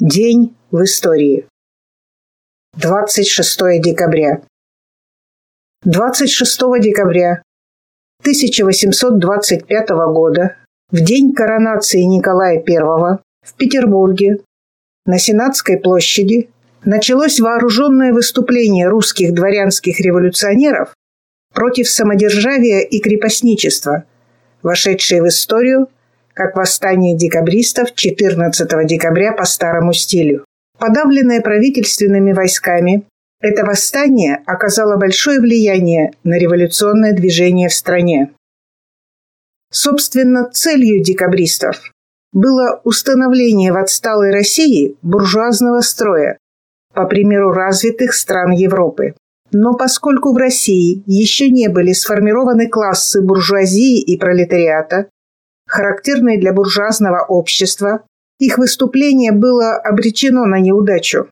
День в истории. 26 декабря. 26 декабря 1825 года, в день коронации Николая I в Петербурге, на Сенатской площади, началось вооруженное выступление русских дворянских революционеров против самодержавия и крепостничества, вошедшее в историю – как восстание декабристов 14 декабря по старому стилю. Подавленное правительственными войсками, это восстание оказало большое влияние на революционное движение в стране. Собственно, целью декабристов было установление в отсталой России буржуазного строя, по примеру развитых стран Европы. Но поскольку в России еще не были сформированы классы буржуазии и пролетариата, характерные для буржуазного общества, их выступление было обречено на неудачу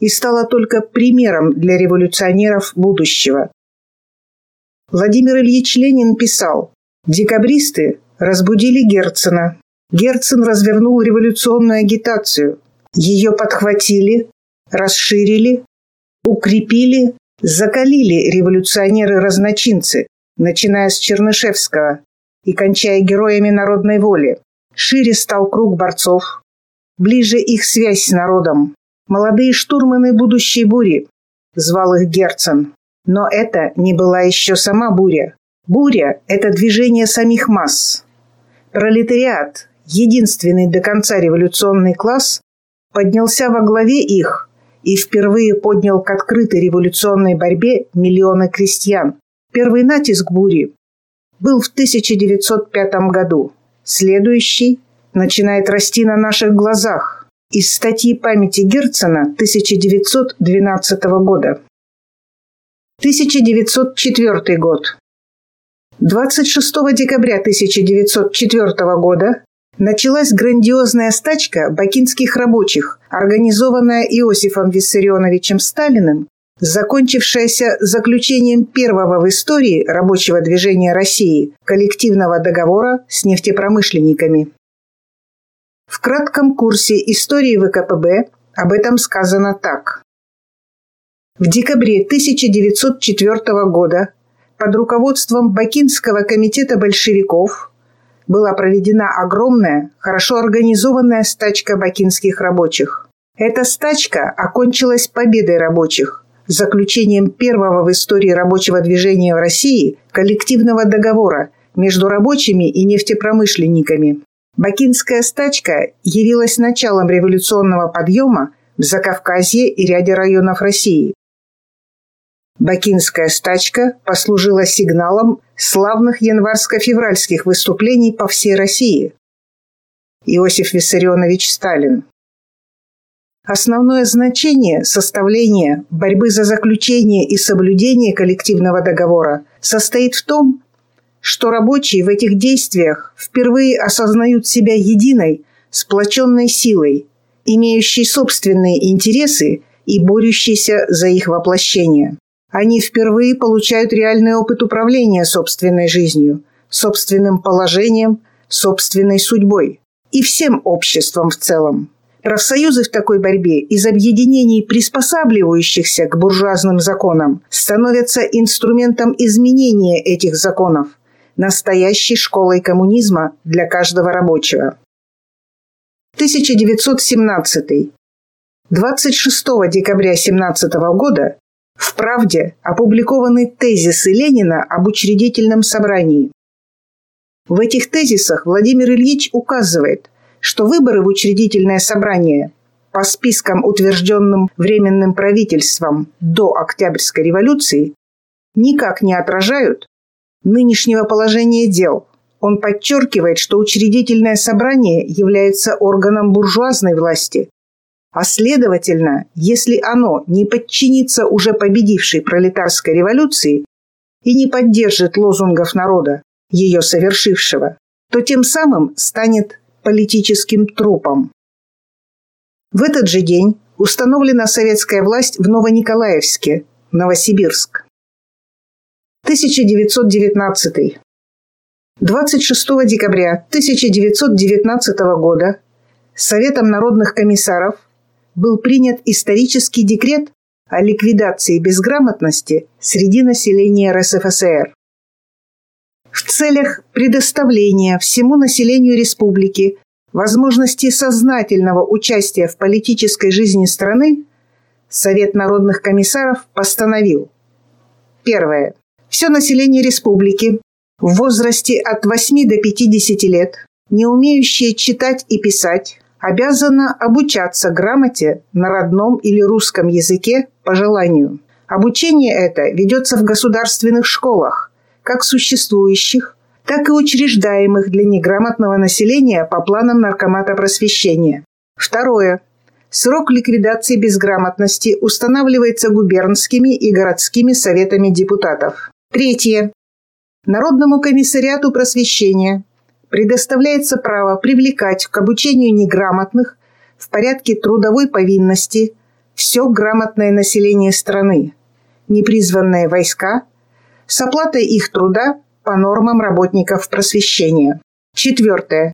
и стало только примером для революционеров будущего. Владимир Ильич Ленин писал, «Декабристы разбудили Герцена. Герцен развернул революционную агитацию. Ее подхватили, расширили, укрепили, закалили революционеры-разночинцы, начиная с Чернышевского, и кончая героями народной воли. Шире стал круг борцов, ближе их связь с народом. Молодые штурманы будущей бури, звал их Герцен. Но это не была еще сама буря. Буря – это движение самих масс. Пролетариат, единственный до конца революционный класс, поднялся во главе их и впервые поднял к открытой революционной борьбе миллионы крестьян. Первый натиск бури был в 1905 году. Следующий начинает расти на наших глазах из статьи памяти Герцена 1912 года. 1904 год. 26 декабря 1904 года началась грандиозная стачка бакинских рабочих, организованная Иосифом Виссарионовичем Сталиным закончившаяся заключением первого в истории рабочего движения России коллективного договора с нефтепромышленниками. В кратком курсе истории ВКПБ об этом сказано так. В декабре 1904 года под руководством Бакинского комитета большевиков была проведена огромная, хорошо организованная стачка бакинских рабочих. Эта стачка окончилась победой рабочих, заключением первого в истории рабочего движения в России коллективного договора между рабочими и нефтепромышленниками. Бакинская стачка явилась началом революционного подъема в Закавказье и ряде районов России. Бакинская стачка послужила сигналом славных январско-февральских выступлений по всей России. Иосиф Виссарионович Сталин Основное значение составления борьбы за заключение и соблюдение коллективного договора состоит в том, что рабочие в этих действиях впервые осознают себя единой, сплоченной силой, имеющей собственные интересы и борющейся за их воплощение. Они впервые получают реальный опыт управления собственной жизнью, собственным положением, собственной судьбой и всем обществом в целом. Профсоюзы в такой борьбе из объединений, приспосабливающихся к буржуазным законам, становятся инструментом изменения этих законов, настоящей школой коммунизма для каждого рабочего. 1917. 26 декабря 17 года в «Правде» опубликованы тезисы Ленина об учредительном собрании. В этих тезисах Владимир Ильич указывает, что выборы в учредительное собрание по спискам, утвержденным Временным правительством до Октябрьской революции, никак не отражают нынешнего положения дел. Он подчеркивает, что учредительное собрание является органом буржуазной власти, а следовательно, если оно не подчинится уже победившей пролетарской революции и не поддержит лозунгов народа, ее совершившего, то тем самым станет политическим трупом. В этот же день установлена советская власть в Новониколаевске, Новосибирск. 1919. 26 декабря 1919 года Советом народных комиссаров был принят исторический декрет о ликвидации безграмотности среди населения РСФСР. В целях предоставления всему населению республики возможности сознательного участия в политической жизни страны Совет народных комиссаров постановил. Первое. Все население республики в возрасте от 8 до 50 лет, не умеющее читать и писать, обязано обучаться грамоте на родном или русском языке по желанию. Обучение это ведется в государственных школах, как существующих, так и учреждаемых для неграмотного населения по планам Наркомата просвещения. Второе. Срок ликвидации безграмотности устанавливается губернскими и городскими советами депутатов. Третье. Народному комиссариату просвещения предоставляется право привлекать к обучению неграмотных в порядке трудовой повинности все грамотное население страны, непризванные войска, с оплатой их труда по нормам работников просвещения. Четвертое.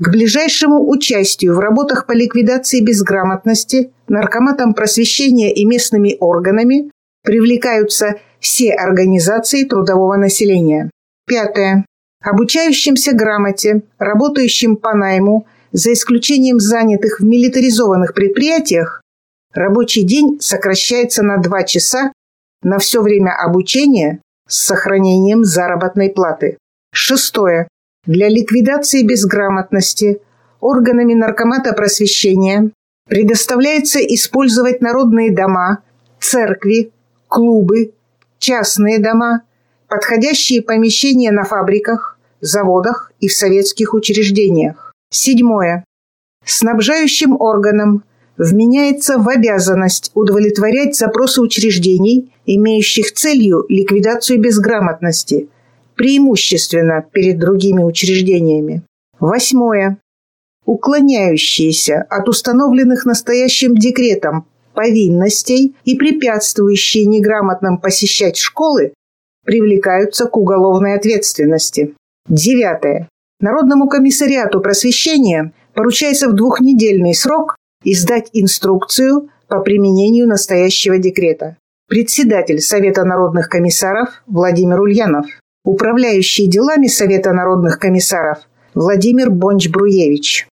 К ближайшему участию в работах по ликвидации безграмотности наркоматом просвещения и местными органами привлекаются все организации трудового населения. Пятое. Обучающимся грамоте, работающим по найму, за исключением занятых в милитаризованных предприятиях, рабочий день сокращается на 2 часа на все время обучения с сохранением заработной платы. Шестое. Для ликвидации безграмотности органами наркомата просвещения предоставляется использовать народные дома, церкви, клубы, частные дома, подходящие помещения на фабриках, заводах и в советских учреждениях. Седьмое. Снабжающим органам вменяется в обязанность удовлетворять запросы учреждений, имеющих целью ликвидацию безграмотности, преимущественно перед другими учреждениями. Восьмое. Уклоняющиеся от установленных настоящим декретом повинностей и препятствующие неграмотным посещать школы привлекаются к уголовной ответственности. Девятое. Народному комиссариату просвещения поручается в двухнедельный срок издать инструкцию по применению настоящего декрета. Председатель Совета народных комиссаров Владимир Ульянов. Управляющий делами Совета народных комиссаров Владимир Бонч-Бруевич.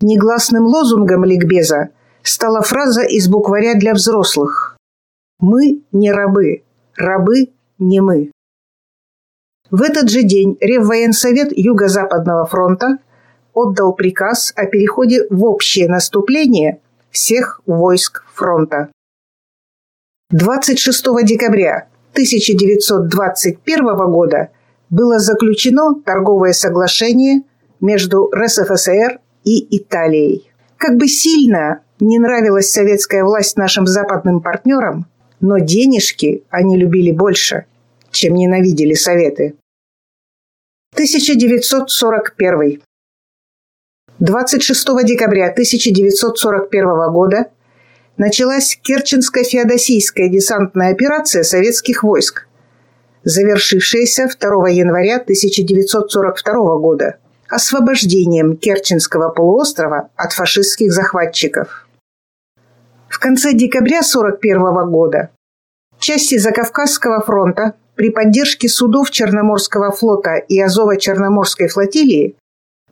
Негласным лозунгом ликбеза стала фраза из букваря для взрослых «Мы не рабы, рабы не мы». В этот же день Реввоенсовет Юго-Западного фронта отдал приказ о переходе в общее наступление всех войск фронта. 26 декабря 1921 года было заключено торговое соглашение между РСФСР и Италией. Как бы сильно не нравилась советская власть нашим западным партнерам, но денежки они любили больше, чем ненавидели Советы. 1941. 26 декабря 1941 года началась Керченско-Феодосийская десантная операция советских войск, завершившаяся 2 января 1942 года освобождением Керченского полуострова от фашистских захватчиков. В конце декабря 1941 года части Закавказского фронта при поддержке судов Черноморского флота и Азово-Черноморской флотилии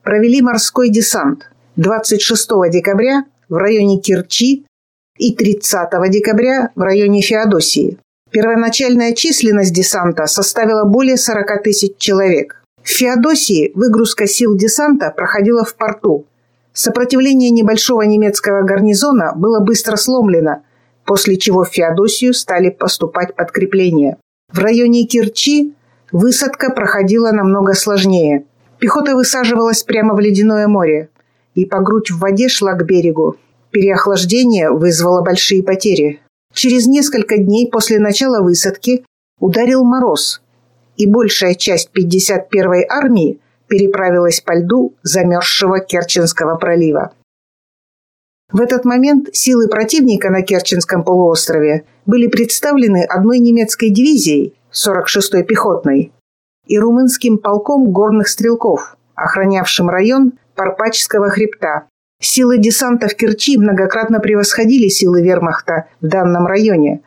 провели морской десант 26 декабря в районе Керчи и 30 декабря в районе Феодосии. Первоначальная численность десанта составила более 40 тысяч человек. В Феодосии выгрузка сил десанта проходила в порту, Сопротивление небольшого немецкого гарнизона было быстро сломлено, после чего в Феодосию стали поступать подкрепления. В районе Кирчи высадка проходила намного сложнее. Пехота высаживалась прямо в ледяное море и по грудь в воде шла к берегу. Переохлаждение вызвало большие потери. Через несколько дней после начала высадки ударил мороз, и большая часть 51-й армии переправилась по льду замерзшего Керченского пролива. В этот момент силы противника на Керченском полуострове были представлены одной немецкой дивизией, 46-й пехотной, и румынским полком горных стрелков, охранявшим район Парпачского хребта. Силы десанта в Керчи многократно превосходили силы вермахта в данном районе.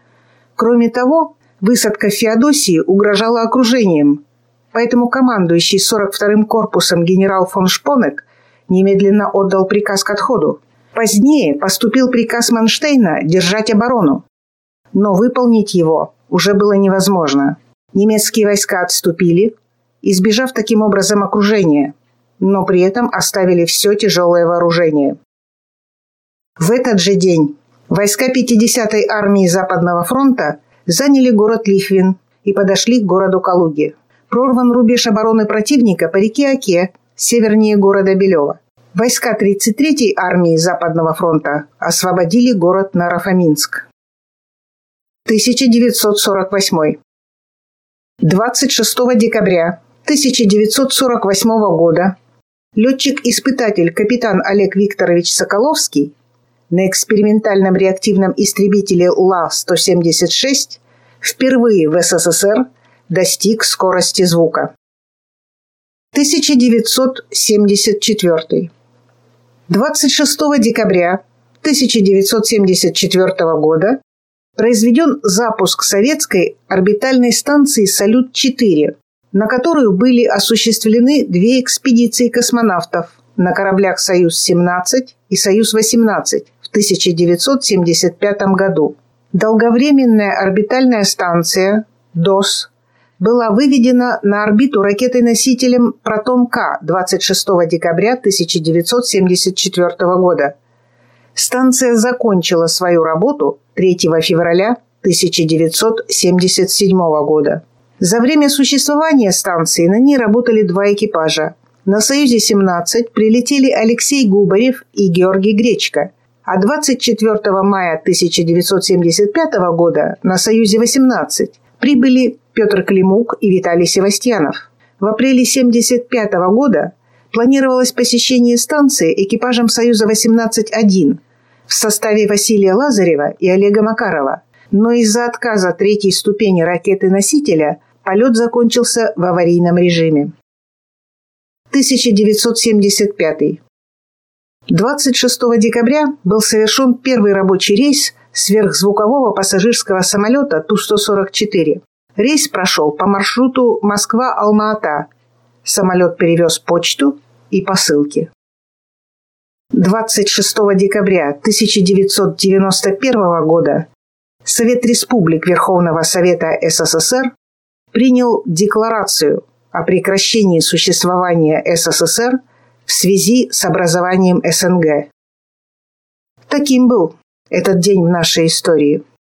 Кроме того, высадка в Феодосии угрожала окружением, поэтому командующий 42-м корпусом генерал фон Шпонек немедленно отдал приказ к отходу. Позднее поступил приказ Манштейна держать оборону, но выполнить его уже было невозможно. Немецкие войска отступили, избежав таким образом окружения – но при этом оставили все тяжелое вооружение. В этот же день войска 50-й армии Западного фронта заняли город Лихвин и подошли к городу Калуги. Прорван рубеж обороны противника по реке Оке, севернее города Белева. Войска 33-й армии Западного фронта освободили город Нарафаминск. 1948. 26 декабря 1948 года Летчик-испытатель капитан Олег Викторович Соколовский на экспериментальном реактивном истребителе Ла-176 впервые в СССР достиг скорости звука. 1974. 26 декабря 1974 года произведен запуск советской орбитальной станции «Салют-4» на которую были осуществлены две экспедиции космонавтов на кораблях «Союз-17» и «Союз-18» в 1975 году. Долговременная орбитальная станция «ДОС» была выведена на орбиту ракетой-носителем «Протон-К» 26 декабря 1974 года. Станция закончила свою работу 3 февраля 1977 года. За время существования станции на ней работали два экипажа. На «Союзе-17» прилетели Алексей Губарев и Георгий Гречко, а 24 мая 1975 года на «Союзе-18» прибыли Петр Климук и Виталий Севастьянов. В апреле 1975 года планировалось посещение станции экипажем «Союза-18-1» в составе Василия Лазарева и Олега Макарова – но из-за отказа третьей ступени ракеты-носителя полет закончился в аварийном режиме. 1975. 26 декабря был совершен первый рабочий рейс сверхзвукового пассажирского самолета Ту-144. Рейс прошел по маршруту Москва-Алма-Ата. Самолет перевез почту и посылки. 26 декабря 1991 года Совет Республик Верховного Совета СССР принял декларацию о прекращении существования СССР в связи с образованием СНГ. Таким был этот день в нашей истории –